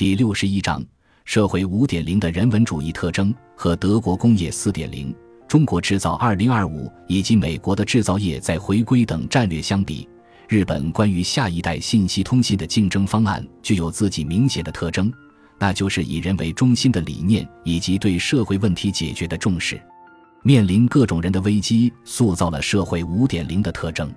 第六十一章社会五点零的人文主义特征和德国工业四点零、中国制造二零二五以及美国的制造业在回归等战略相比，日本关于下一代信息通信的竞争方案具有自己明显的特征，那就是以人为中心的理念以及对社会问题解决的重视。面临各种人的危机，塑造了社会五点零的特征。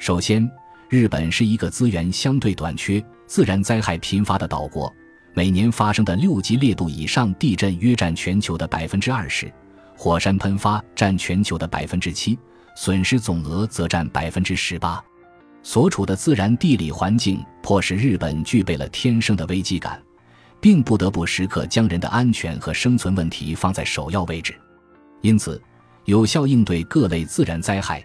首先，日本是一个资源相对短缺、自然灾害频发的岛国。每年发生的六级烈度以上地震约占全球的百分之二十，火山喷发占全球的百分之七，损失总额则占百分之十八。所处的自然地理环境迫使日本具备了天生的危机感，并不得不时刻将人的安全和生存问题放在首要位置。因此，有效应对各类自然灾害，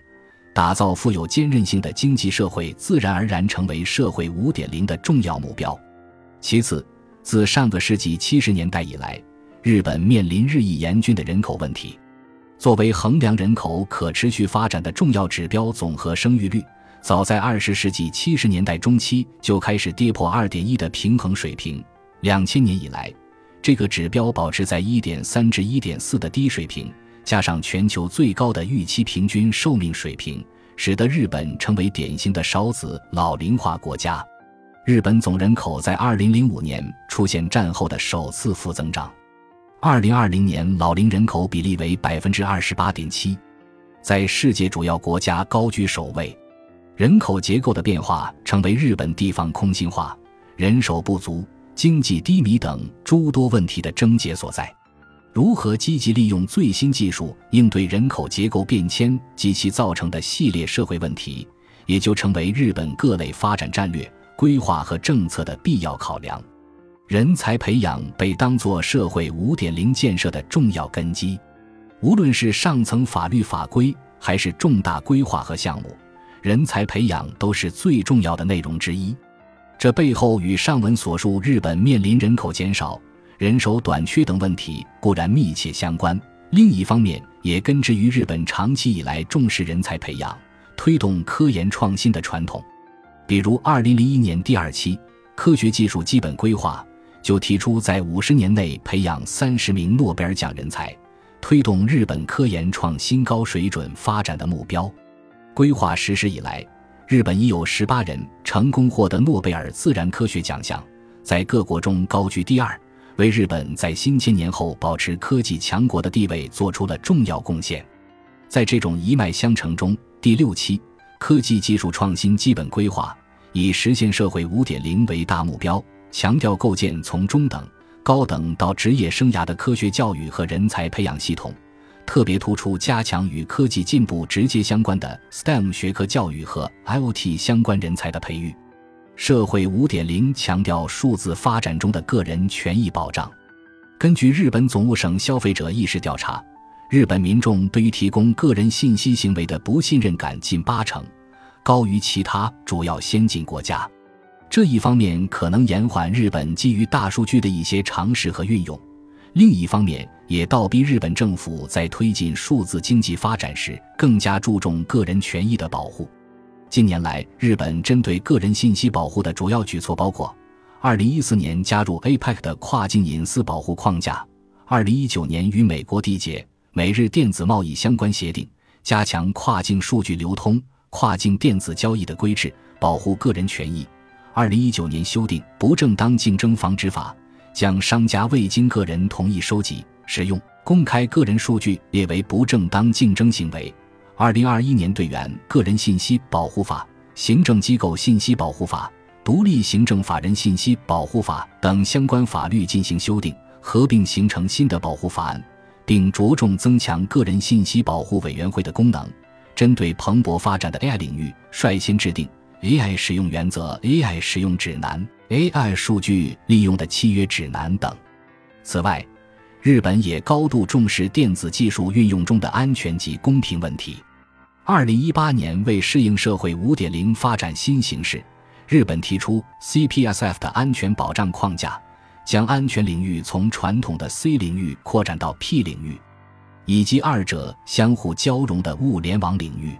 打造富有坚韧性的经济社会，自然而然成为社会五点零的重要目标。其次，自上个世纪七十年代以来，日本面临日益严峻的人口问题。作为衡量人口可持续发展的重要指标，总和生育率早在二十世纪七十年代中期就开始跌破二点一的平衡水平。两千年以来，这个指标保持在一点三至一点四的低水平，加上全球最高的预期平均寿命水平，使得日本成为典型的少子老龄化国家。日本总人口在二零零五年出现战后的首次负增长，二零二零年老龄人口比例为百分之二十八点七，在世界主要国家高居首位。人口结构的变化成为日本地方空心化、人手不足、经济低迷等诸多问题的症结所在。如何积极利用最新技术应对人口结构变迁及其造成的系列社会问题，也就成为日本各类发展战略。规划和政策的必要考量，人才培养被当作社会五点零建设的重要根基。无论是上层法律法规，还是重大规划和项目，人才培养都是最重要的内容之一。这背后与上文所述日本面临人口减少、人手短缺等问题固然密切相关，另一方面也根植于日本长期以来重视人才培养、推动科研创新的传统。比如，二零零一年第二期《科学技术基本规划》就提出，在五十年内培养三十名诺贝尔奖人才，推动日本科研创新高水准发展的目标。规划实施以来，日本已有十八人成功获得诺贝尔自然科学奖项，在各国中高居第二，为日本在新千年后保持科技强国的地位做出了重要贡献。在这种一脉相承中，第六期。科技技术创新基本规划以实现社会五点零为大目标，强调构建从中等、高等到职业生涯的科学教育和人才培养系统，特别突出加强与科技进步直接相关的 STEM 学科教育和 IoT 相关人才的培育。社会五点零强调数字发展中的个人权益保障。根据日本总务省消费者意识调查。日本民众对于提供个人信息行为的不信任感近八成，高于其他主要先进国家。这一方面可能延缓日本基于大数据的一些尝试和运用，另一方面也倒逼日本政府在推进数字经济发展时更加注重个人权益的保护。近年来，日本针对个人信息保护的主要举措包括：二零一四年加入 APEC 的跨境隐私保护框架；二零一九年与美国缔结。美日电子贸易相关协定，加强跨境数据流通、跨境电子交易的规制，保护个人权益。二零一九年修订《不正当竞争防止法》，将商家未经个人同意收集、使用、公开个人数据列为不正当竞争行为。二零二一年对原《个人信息保护法》、《行政机构信息保护法》、《独立行政法人信息保护法》等相关法律进行修订，合并形成新的保护法案。并着重增强个人信息保护委员会的功能，针对蓬勃发展的 AI 领域，率先制定 AI 使用原则、AI 使用指南、AI 数据利用的契约指南等。此外，日本也高度重视电子技术运用中的安全及公平问题。二零一八年，为适应社会五点零发展新形势，日本提出 CPSF 的安全保障框架。将安全领域从传统的 C 领域扩展到 P 领域，以及二者相互交融的物联网领域。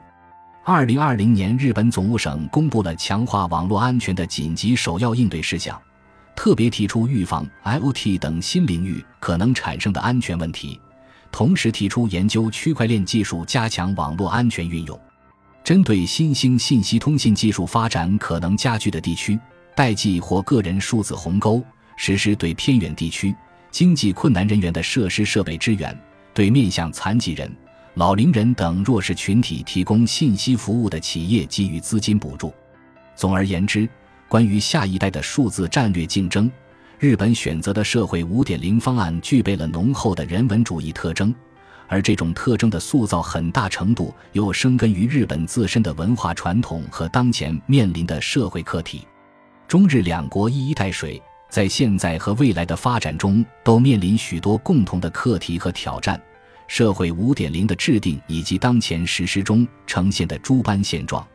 二零二零年，日本总务省公布了强化网络安全的紧急首要应对事项，特别提出预防 IoT 等新领域可能产生的安全问题，同时提出研究区块链技术，加强网络安全运用。针对新兴信息通信技术发展可能加剧的地区，代际或个人数字鸿沟，实施对偏远地区经济困难人员的设施设备支援，对面向残疾人、老龄人等弱势群体提供信息服务的企业给予资金补助。总而言之，关于下一代的数字战略竞争，日本选择的社会五点零方案具备了浓厚的人文主义特征。而这种特征的塑造，很大程度又生根于日本自身的文化传统和当前面临的社会课题。中日两国一衣带水，在现在和未来的发展中都面临许多共同的课题和挑战。社会五点零的制定以及当前实施中呈现的诸般现状，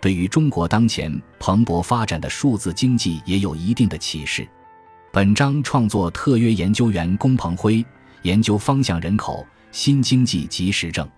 对于中国当前蓬勃发展的数字经济也有一定的启示。本章创作特约研究员龚鹏辉，研究方向人口。新经济及时政。